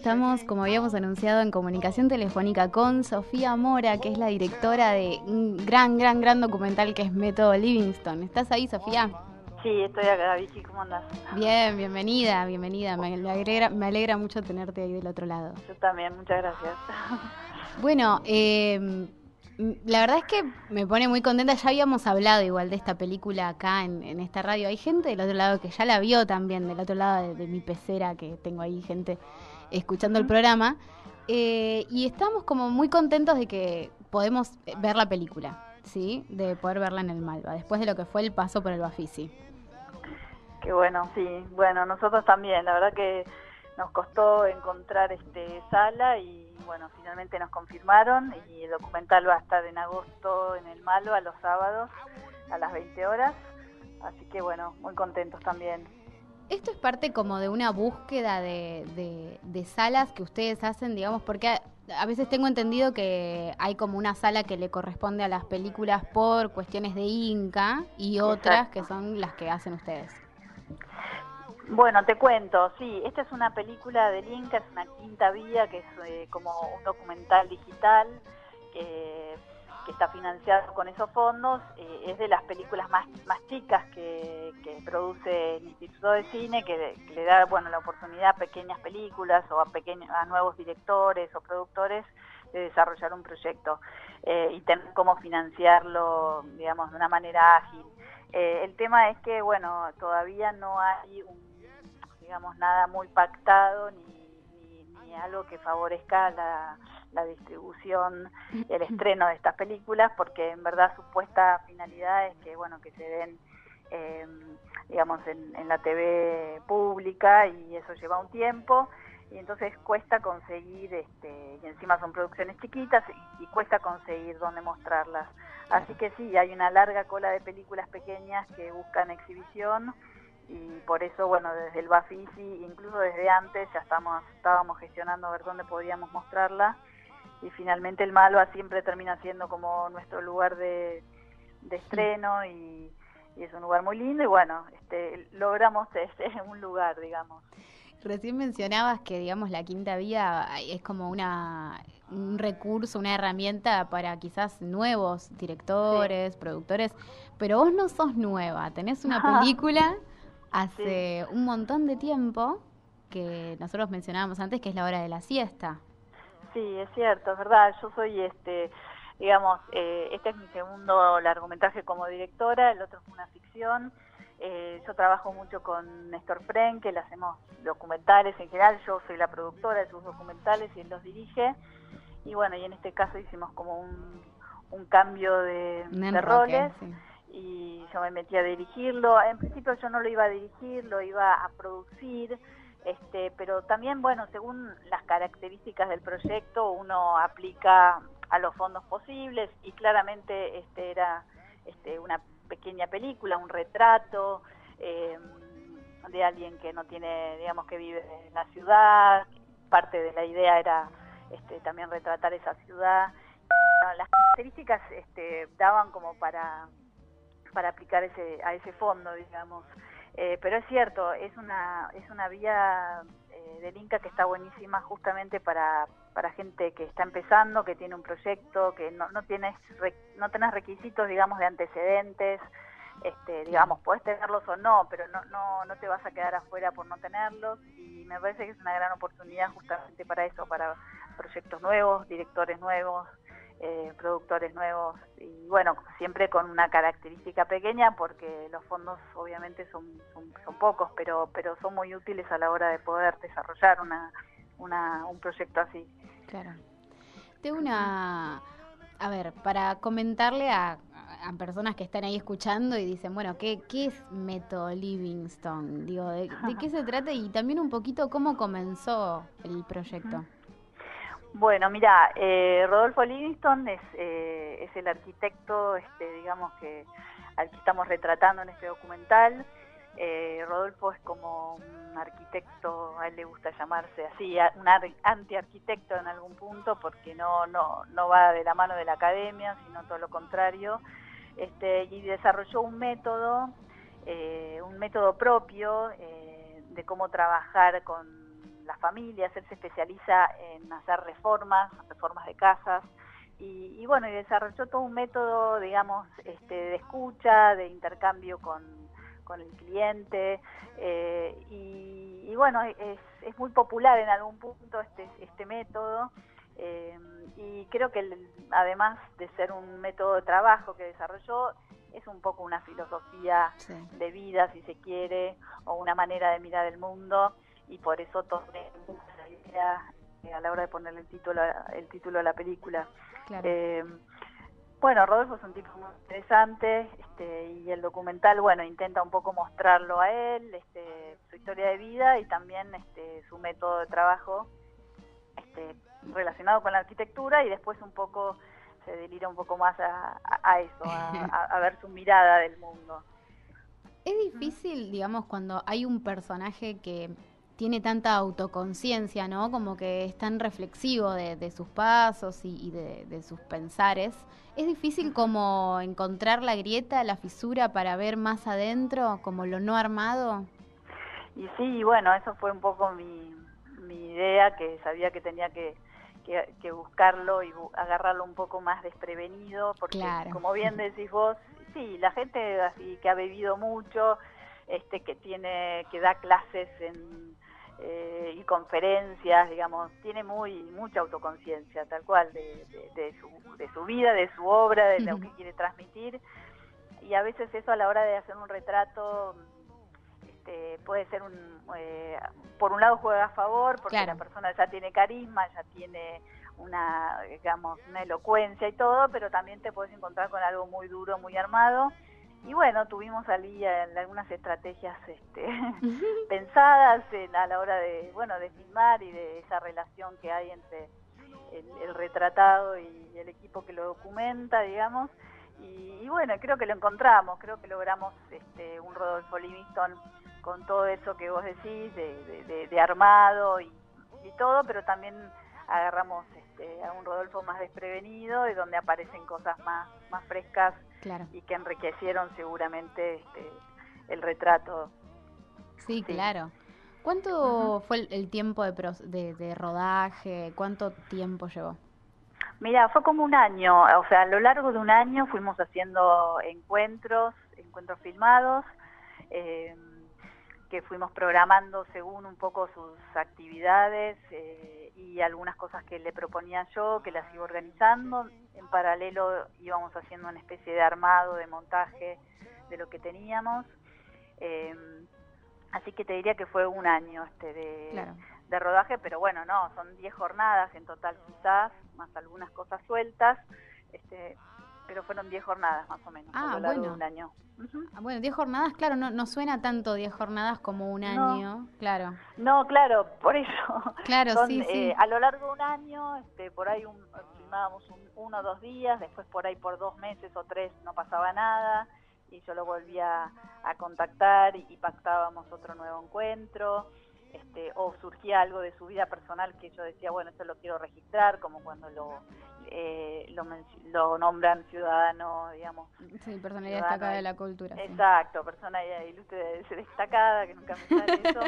estamos, como habíamos anunciado, en comunicación telefónica con Sofía Mora, que es la directora de un gran, gran, gran documental que es Método Livingston. ¿Estás ahí, Sofía? Sí, estoy acá, Vicky, ¿cómo andás? Bien, bienvenida, bienvenida. Me, alegra, me alegra mucho tenerte ahí del otro lado. Yo también, muchas gracias. Bueno, eh, la verdad es que me pone muy contenta. Ya habíamos hablado igual de esta película acá en, esta radio. Hay gente del otro lado que ya la vio también, del otro lado de, mi pecera, que tengo ahí gente escuchando el programa. Eh, y estamos como muy contentos de que podemos ver la película, ¿sí? De poder verla en el Malva, después de lo que fue el paso por el Bafisi. Qué bueno, sí. Bueno, nosotros también. La verdad que nos costó encontrar este sala y bueno, finalmente nos confirmaron y el documental va a estar en agosto en el Malo a los sábados a las 20 horas. Así que bueno, muy contentos también. Esto es parte como de una búsqueda de, de, salas que ustedes hacen, digamos, porque a, veces tengo entendido que hay como una sala que le corresponde a las películas por cuestiones de Inca y otras que son las que hacen ustedes. Bueno, te cuento, sí, esta es una película del Inca, es una quinta vía, que es eh, como un documental digital que, está financiado con esos fondos. Eh, es de las películas más, más chicas que, produce el Instituto de Cine, que, le da bueno la oportunidad a pequeñas películas o a, pequeños, a nuevos directores o productores de desarrollar un proyecto eh, y tener cómo financiarlo, digamos, de una manera ágil. el tema es que, bueno, todavía no hay un digamos, nada muy pactado ni, ni, algo que favorezca la, la distribución, el estreno de estas películas, porque en verdad su puesta finalidad es que, bueno, que se den, em, digamos, en, en la TV pública y eso lleva un tiempo y entonces cuesta conseguir, este, y encima son producciones chiquitas y, y, cuesta conseguir dónde mostrarlas. Así que sí, hay una larga cola de películas pequeñas que buscan exhibición y por eso, bueno, desde el Bafisi, incluso desde antes, ya estamos, estábamos gestionando a ver dónde podíamos mostrarla y finalmente el Malva siempre termina siendo como nuestro lugar de, estreno y, es un lugar muy lindo y bueno, este, logramos ese un lugar, digamos. Recién mencionabas que, digamos, la quinta vía es como una, un recurso, una herramienta para quizás nuevos directores, productores, pero vos no sos nueva, tenés una película hace un montón de tiempo que nosotros mencionábamos antes, que es la hora de la siesta. Sí, es cierto, es verdad. Yo soy, este, digamos, eh, este es mi segundo largometraje como directora, el otro es una ficción. Eh, yo trabajo mucho con Néstor Fren, que le hacemos documentales en general. Yo soy la productora de sus documentales y él los dirige. Y bueno, y en este caso hicimos como un, un cambio de, roles y yo me metí a dirigirlo. En principio yo no lo iba a dirigir, lo iba a producir, este, pero también, bueno, según las características del proyecto, uno aplica a los fondos posibles y claramente este era este, una pequeña película, un retrato em, de alguien que no tiene, digamos, que vive en la ciudad. Parte de la idea era este, también retratar esa ciudad. las características este, daban como para para aplicar ese, a ese fondo, digamos. Eh, pero es cierto, es una, es una vía eh, del Inca que está buenísima justamente para, para gente que está empezando, que tiene un proyecto, que no, no, tienes, no tenés requisitos, digamos, de antecedentes, este, digamos, puedes tenerlos o no, pero no, no, no te vas a quedar afuera por no tenerlos y me parece que es una gran oportunidad justamente para eso, para proyectos nuevos, directores nuevos, eh, productores nuevos y bueno, siempre con una característica pequeña porque los fondos obviamente son, son, pocos, pero, pero son muy útiles a la hora de poder desarrollar una, una, un proyecto así. Claro. Tengo una... A ver, para comentarle a, a personas que están ahí escuchando y dicen, bueno, ¿qué, qué es Método Livingstone? Digo, ¿de, ¿de, qué se trata? Y también un poquito cómo comenzó el proyecto. Bueno, mira, eh, Rodolfo Livingston es, eh, es el arquitecto, este, digamos, que al que estamos retratando en este documental. Eh, Rodolfo es como un arquitecto, a él le gusta llamarse así, un antiarquitecto en algún punto, porque no, no, no va de la mano de la academia, sino todo lo contrario. Este, y desarrolló un método, un método propio de cómo trabajar con las familias, él se especializa en hacer reformas, reformas de casas, y, bueno, y desarrolló todo un método, digamos, este, de escucha, de intercambio con, con el cliente, eh, y, bueno, es, es, muy popular en algún punto este, este método, eh, y creo que además de ser un método de trabajo que desarrolló, es un poco una filosofía de vida, si se quiere, o una manera de mirar el mundo, y por eso tomé la idea eh, a la hora de ponerle el título, el título a la película. Eh, bueno, Rodolfo es un tipo muy interesante este, y el documental, bueno, intenta un poco mostrarlo a él, este, su historia de vida y también este, su método de trabajo este, relacionado con la arquitectura y después un poco se delira un poco más a, eso, a, ver su mirada del mundo. Es difícil, digamos, cuando hay un personaje que tiene tanta autoconciencia, ¿no? Como que es tan reflexivo de, sus pasos y, de, sus pensares. ¿Es difícil como encontrar la grieta, la fisura para ver más adentro, como lo no armado? Y sí, bueno, eso fue un poco mi, mi idea, que sabía que tenía que, que, buscarlo y agarrarlo un poco más desprevenido, porque como bien decís vos, sí, la gente así que ha bebido mucho, este que tiene que da clases en eh, y conferencias, digamos, tiene muy mucha autoconciencia, tal cual, de, de, su, de su vida, de su obra, de lo que quiere transmitir. Y a veces eso a la hora de hacer un retrato este, puede ser un, eh, por un lado juega a favor, porque la persona ya tiene carisma, ya tiene una, digamos, una elocuencia y todo, pero también te puedes encontrar con algo muy duro, muy armado y bueno, tuvimos allí algunas estrategias este, pensadas a la hora de, bueno, de filmar y de esa relación que hay entre el, retratado y el equipo que lo documenta, digamos. Y, bueno, creo que lo encontramos, creo que logramos este, un Rodolfo Livingston con todo eso que vos decís, de, armado y, todo, pero también agarramos este, a un Rodolfo más desprevenido y donde aparecen cosas más, más frescas y que enriquecieron seguramente este, el retrato. Sí, claro. ¿Cuánto fue el, tiempo de, de, rodaje? ¿Cuánto tiempo llevó? Mira, fue como un año, o sea, a lo largo de un año fuimos haciendo encuentros, encuentros filmados, eh, que fuimos programando según un poco sus actividades eh, y algunas cosas que le proponía yo, que las iba organizando. En paralelo íbamos haciendo una especie de armado, de montaje de lo que teníamos. Eh, así que te diría que fue un año este de, de rodaje, pero bueno, no, son 10 jornadas en total quizás, más algunas cosas sueltas. Este, pero fueron 10 jornadas más o menos ah, a lo largo de un año. Ah, bueno, 10 jornadas, claro, no, no suena tanto 10 jornadas como un año, claro. No, claro, por eso. Claro, sí, sí. Eh, a lo largo de un año, este, por ahí un, filmábamos uno o dos días, después por ahí por dos meses o tres no pasaba nada y yo lo volvía a contactar y, y pactábamos otro nuevo encuentro. Este, o surgía algo de su vida personal que yo decía, bueno, esto lo quiero registrar, como cuando lo eh, lo, nombran ciudadano, digamos. Sí, personalidad destacada de la cultura. Exacto, personalidad ilustre destacada, que nunca me sale eso.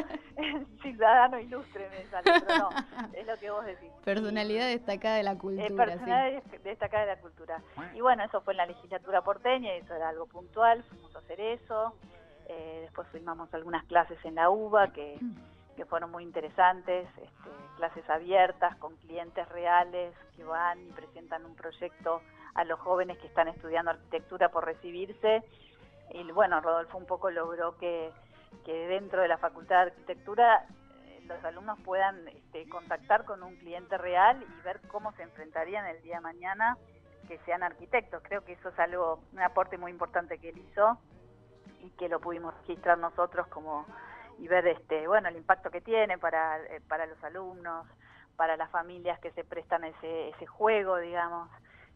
ciudadano ilustre me sale, pero no, es lo que vos decís. Personalidad destacada de la cultura. Eh, personalidad destacada de la cultura. Y bueno, eso fue en la legislatura porteña, y eso era algo puntual, fuimos a hacer eso. Eh, después filmamos algunas clases en la UBA que que fueron muy interesantes, este, clases abiertas con clientes reales que van y presentan un proyecto a los jóvenes que están estudiando arquitectura por recibirse. Y bueno, Rodolfo un poco logró que, que dentro de la Facultad de Arquitectura eh, los alumnos puedan este, contactar con un cliente real y ver cómo se enfrentarían el día de mañana que sean arquitectos. Creo que eso es algo, un aporte muy importante que él hizo y que lo pudimos registrar nosotros como y ver este bueno el impacto que tiene para, eh, para los alumnos, para las familias que se prestan ese, ese juego, digamos.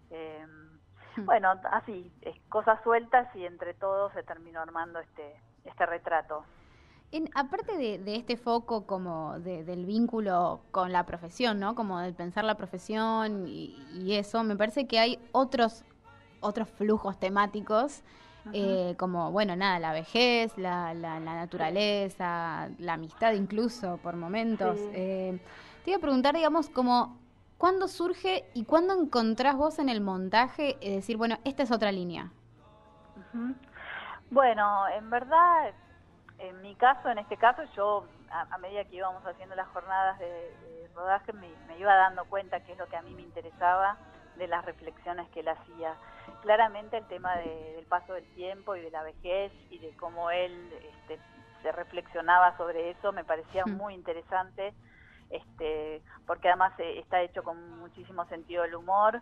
Em, hmm. bueno, así, cosas sueltas y entre todos se terminó armando este, este retrato. En, aparte de, de, este foco como del vínculo con la profesión, ¿no? Como del pensar la profesión y, y, eso, me parece que hay otros, otros flujos temáticos eh, como, bueno, nada, la vejez, la, la, naturaleza, la amistad incluso por momentos. Eh, te iba a preguntar, digamos, como, ¿cuándo surge y cuándo encontrás vos en el montaje y decir, bueno, esta es otra línea? Bueno, en verdad, en mi caso, en este caso, yo a, medida que íbamos haciendo las jornadas de, rodaje me, iba dando cuenta que es lo que a mí me interesaba de las reflexiones que él hacía. Claramente el tema del paso del tiempo y de la vejez y de cómo él este, se reflexionaba sobre eso me parecía hmm. muy interesante, este, porque además eh, está hecho con muchísimo sentido del humor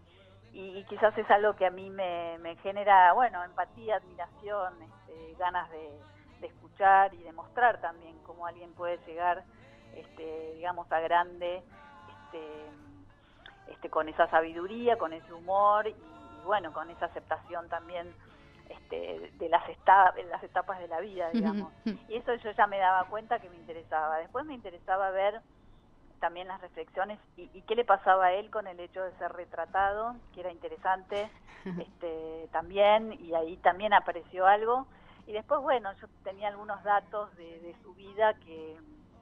y, quizás es algo que a mí me, genera, bueno, empatía, admiración, este, ganas de, escuchar y de mostrar también cómo alguien puede llegar, este, digamos, a grande, este, este, con esa sabiduría, con ese humor y, bueno, con esa aceptación también este, de las, las etapas de la vida, digamos. Y eso yo ya me daba cuenta que me interesaba. Después me interesaba ver también las reflexiones y, qué le pasaba a él con el hecho de ser retratado, que era interesante este, también, y ahí también apareció algo. Y después, bueno, yo tenía algunos datos de, su vida que,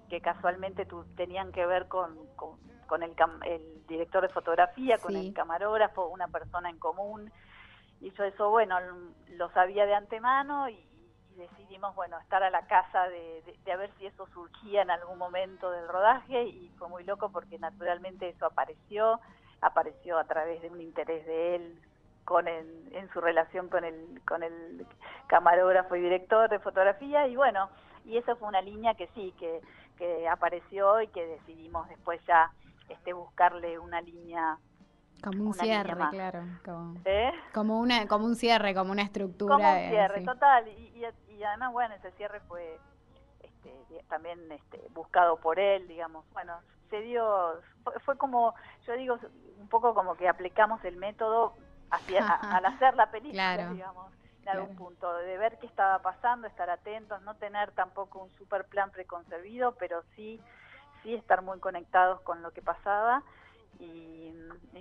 que casualmente tu, tenían que ver con, con, el, el, director de fotografía, con el camarógrafo, una persona en común. Y yo eso, bueno, lo sabía de antemano y, decidimos, bueno, estar a la casa de, de, a ver si eso surgía en algún momento del rodaje. Y fue muy loco porque naturalmente eso apareció, apareció a través de un interés de él con en su relación con el, con el camarógrafo y director de fotografía. Y bueno, y esa fue una línea que sí, que, que apareció y que decidimos después ya este buscarle una línea como un cierre, claro. Como, ¿Eh? como, una, como un cierre, como una estructura. Como un cierre, total. Y, y, además, bueno, ese cierre fue este, también este, buscado por él, digamos. Bueno, se dio, fue, como, yo digo, un poco como que aplicamos el método hacia, al hacer la película, digamos, en algún punto, de ver qué estaba pasando, estar atentos, no tener tampoco un super plan preconcebido, pero sí, sí estar muy conectados con lo que pasaba y,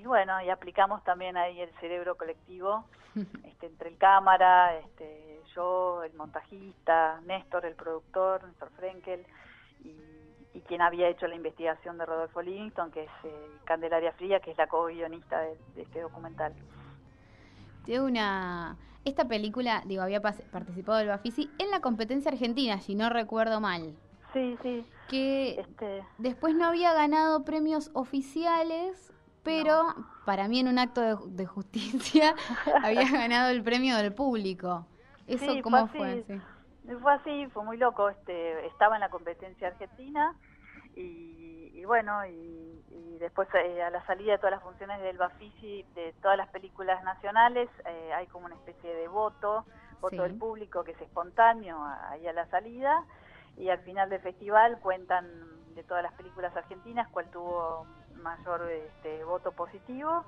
bueno, y aplicamos también ahí el cerebro colectivo, este, entre el cámara, este, yo, el montajista, Néstor, el productor, Néstor Frenkel, y, quien había hecho la investigación de Rodolfo Livingston, que es eh, Candelaria Fría, que es la co-guionista de, este documental. Tengo una... Esta película, digo, había participado el Bafisi en la competencia argentina, si no recuerdo mal. Sí, sí. Que este... después no había ganado premios oficiales, pero para mí en un acto de, justicia había ganado el premio del público. ¿Eso cómo fue? Fue así, fue muy loco. Este, estaba en la competencia argentina y, bueno, y, después eh, a la salida de todas las funciones del Bafisi, de todas las películas nacionales, eh, hay como una especie de voto, voto del público que es espontáneo ahí a la salida y al final del festival cuentan de todas las películas argentinas cuál tuvo mayor este, voto positivo.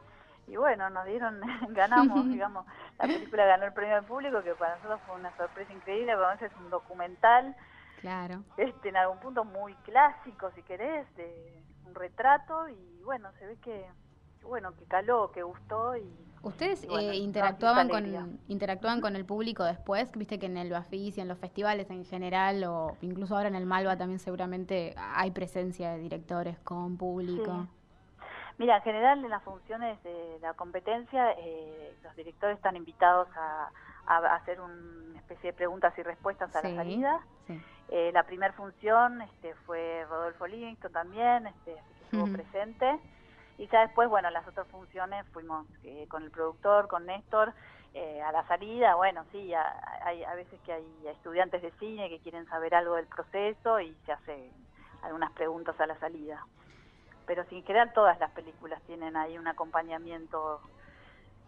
Y bueno, nos dieron, ganamos, digamos, la película ganó el premio del público, que para nosotros fue una sorpresa increíble, porque es un documental, claro. este, en algún punto muy clásico, si querés, de un retrato, y bueno, se ve que, bueno, que caló, que gustó, y ¿Ustedes eh, interactuaban con interactúan con el público después? Viste que en el Bafis y en los festivales en general, o incluso ahora en el Malva también seguramente hay presencia de directores con público. Mira, en general en las funciones de la competencia eh, los directores están invitados a, hacer una especie de preguntas y respuestas a la salida. Eh, la primera función este, fue Rodolfo Livingston también, este, que estuvo presente. Y ya después, bueno, las otras funciones fuimos eh, con el productor, con Néstor, eh, a la salida, bueno, sí, hay a veces que hay estudiantes de cine que quieren saber algo del proceso y se hace algunas preguntas a la salida. Pero sin general todas las películas tienen ahí un acompañamiento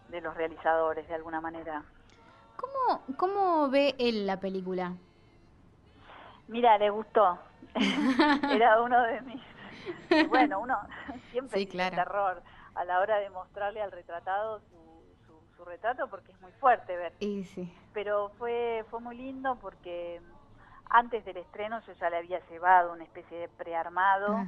de los realizadores de alguna manera. ¿Cómo, cómo ve él la película? Mira, le gustó. Era uno de mis bueno, uno siempre tiene terror a la hora de mostrarle al retratado su, su, retrato porque es muy fuerte ver. sí. Pero fue, fue muy lindo porque antes del estreno yo ya le había llevado una especie de prearmado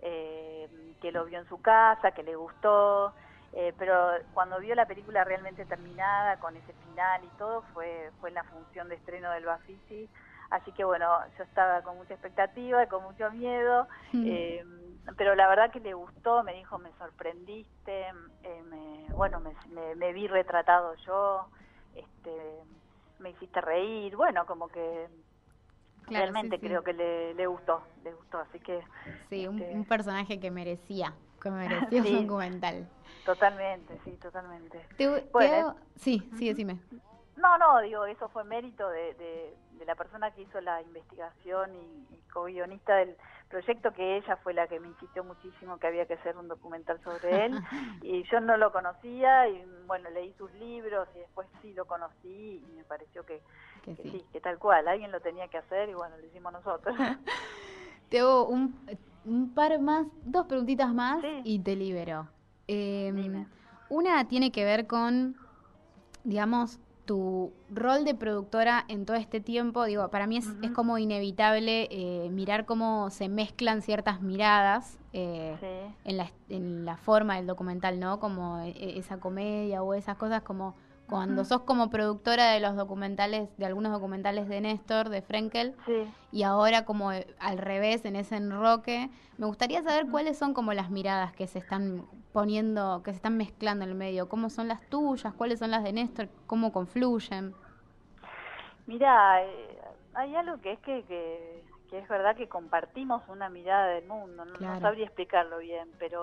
eh, que lo vio en su casa, que le gustó Eh, pero cuando vio la película realmente terminada, con ese final y todo, fue, fue en la función de estreno del Bafisi. Así que bueno, yo estaba con mucha expectativa y con mucho miedo, mm. eh, pero la verdad que le gustó, me dijo, me sorprendiste, eh, me, bueno, me, me, vi retratado yo, este, me hiciste reír, bueno, como que realmente creo que le, le, gustó, le gustó, así que... Sí, un, este personaje que merecía, que merecía un documental. Totalmente, sí, totalmente. Sí, sí, decime. No, no, digo, eso fue mérito de, de, la persona que hizo la investigación y, y co-guionista del proyecto, que ella fue la que me insistió muchísimo que había que hacer un documental sobre él. y yo no lo conocía y, bueno, leí sus libros y después sí lo conocí y me pareció que, sí. que tal cual, alguien lo tenía que hacer y, bueno, lo hicimos nosotros. Te hago un, un par más, dos preguntitas más y te libero. Eh, una tiene que ver con, digamos, tu rol de productora en todo este tiempo. Digo, para mí es, es como inevitable eh, mirar cómo se mezclan ciertas miradas eh, en, la, en la forma del documental, ¿no? Como e, esa comedia o esas cosas como cuando sos como productora de los documentales, de algunos documentales de Néstor, de Frenkel, y ahora como eh, al revés, en ese enroque, me gustaría saber cuáles son como las miradas que se están poniendo, que se están mezclando en el medio, cómo son las tuyas, cuáles son las de Néstor, cómo confluyen. Mira, eh, hay algo que es que, que, es verdad que compartimos una mirada del mundo, no, sabría explicarlo bien, pero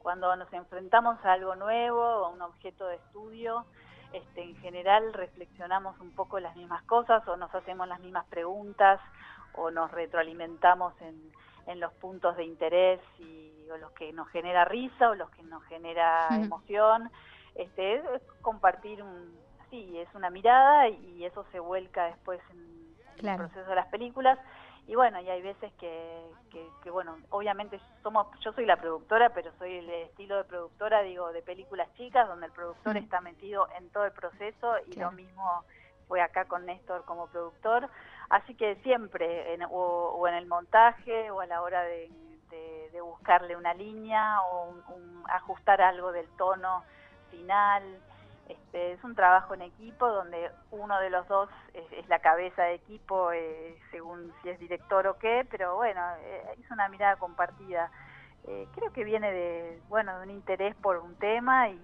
cuando nos enfrentamos a algo nuevo, a un objeto de estudio, este, en general reflexionamos un poco las mismas cosas o nos hacemos las mismas preguntas o nos retroalimentamos en, los puntos de interés y o los que nos genera risa o los que nos genera emoción. Este, es compartir un, sí, es una mirada y, eso se vuelca después en, el proceso de las películas y bueno, y hay veces que, que, bueno, obviamente somos, yo soy la productora, pero soy el estilo de productora, digo, de películas chicas, donde el productor mm. está metido en todo el proceso y lo mismo fue acá con Néstor como productor, así que siempre, en, o, en el montaje o a la hora de, de, buscarle una línea o ajustar algo del tono final, este, es un trabajo en equipo donde uno de los dos es, la cabeza de equipo, eh, según si es director o qué, pero bueno, eh, es una mirada compartida. Eh, creo que viene de, bueno, de un interés por un tema y,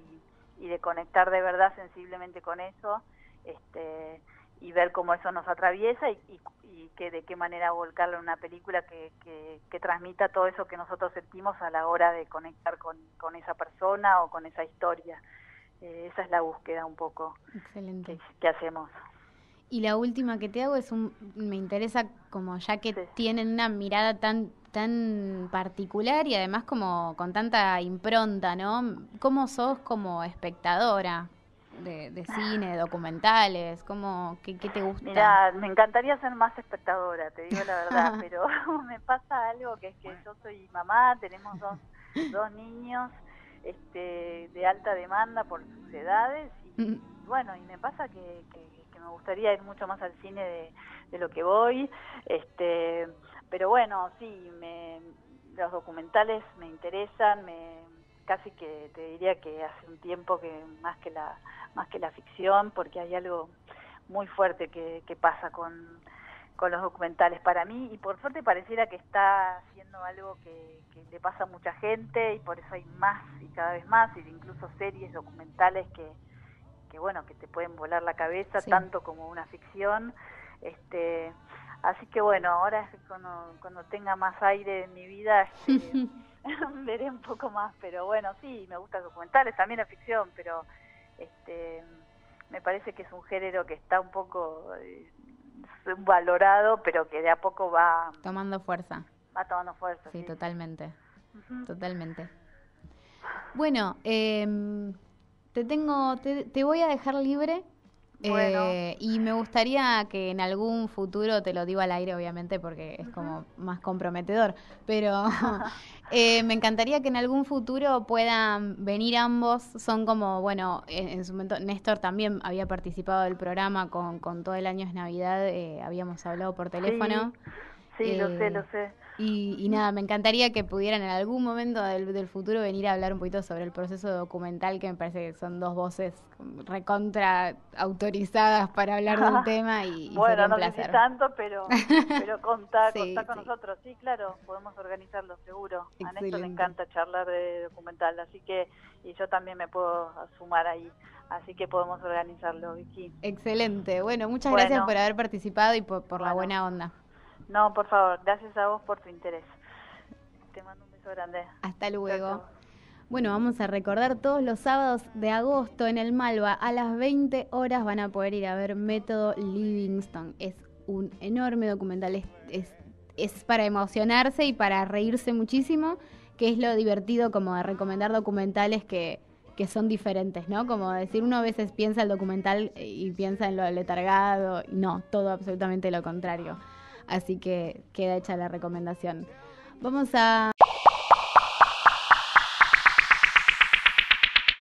de conectar de verdad sensiblemente con eso este, y ver cómo eso nos atraviesa y, que de qué manera volcarlo en una película que, que, transmita todo eso que nosotros sentimos a la hora de conectar con, con esa persona o con esa historia. Eh, esa es la búsqueda un poco Excelente. Que, hacemos. Y la última que te hago es un, me interesa como ya que tienen una mirada tan tan particular y además como con tanta impronta, ¿no? ¿Cómo sos como espectadora de, cine, de documentales? ¿Cómo, qué, qué, te gusta? Mira, me encantaría ser más espectadora, te digo la verdad, pero me pasa algo que es que yo soy mamá, tenemos dos, dos niños este, de alta demanda por sus edades y, bueno, y me pasa que, me gustaría ir mucho más al cine de, lo que voy, este, pero bueno, sí, me, los documentales me interesan, me casi que te diría que hace un tiempo que más que la más que la ficción porque hay algo muy fuerte que, que pasa con con los documentales. Para mí y por suerte pareciera que está haciendo algo que, le pasa a mucha gente y por eso hay más y cada vez más y incluso series documentales que, que bueno que te pueden volar la cabeza tanto como una ficción. Este así que bueno ahora cuando, cuando tenga más aire en mi vida este, veré un poco más. Pero bueno sí me gustan documentales también la ficción pero este me parece que es un género que está un poco eh, valorado, pero que de a poco va... Tomando fuerza. Va tomando fuerza. Sí, totalmente. Totalmente. Bueno, em, te tengo, te, te, voy a dejar libre eh, y me gustaría que en algún futuro, te lo digo al aire obviamente porque es como más comprometedor, pero eh, me encantaría que en algún futuro puedan venir ambos. Son como, bueno, en, su momento Néstor también había participado del programa con, con todo el año es Navidad, eh, habíamos hablado por teléfono. Sí, lo sé, lo sé. Y, nada, me encantaría que pudieran en algún momento del, futuro venir a hablar un poquito sobre el proceso documental, que me parece que son dos voces recontra autorizadas para hablar del tema y, bueno, no sé tanto, pero, pero contá, con nosotros. Sí, claro, podemos organizarlo seguro. A Néstor le encanta charlar de documental, así que y yo también me puedo sumar ahí. Así que podemos organizarlo, Vicky. Excelente. Bueno, muchas gracias por haber participado y por, la buena onda. No, por favor, gracias a vos por tu interés. Te mando un beso grande. Hasta luego. Bueno, vamos a recordar todos los sábados de agosto en el Malva a las 20 horas van a poder ir a ver Método Livingston. Es un enorme documental, es, es, para emocionarse y para reírse muchísimo, que es lo divertido como de recomendar documentales que, que son diferentes, ¿no? Como decir, uno a veces piensa el documental y piensa en lo letargado, no, todo absolutamente lo contrario. Así que queda hecha la recomendación. Vamos a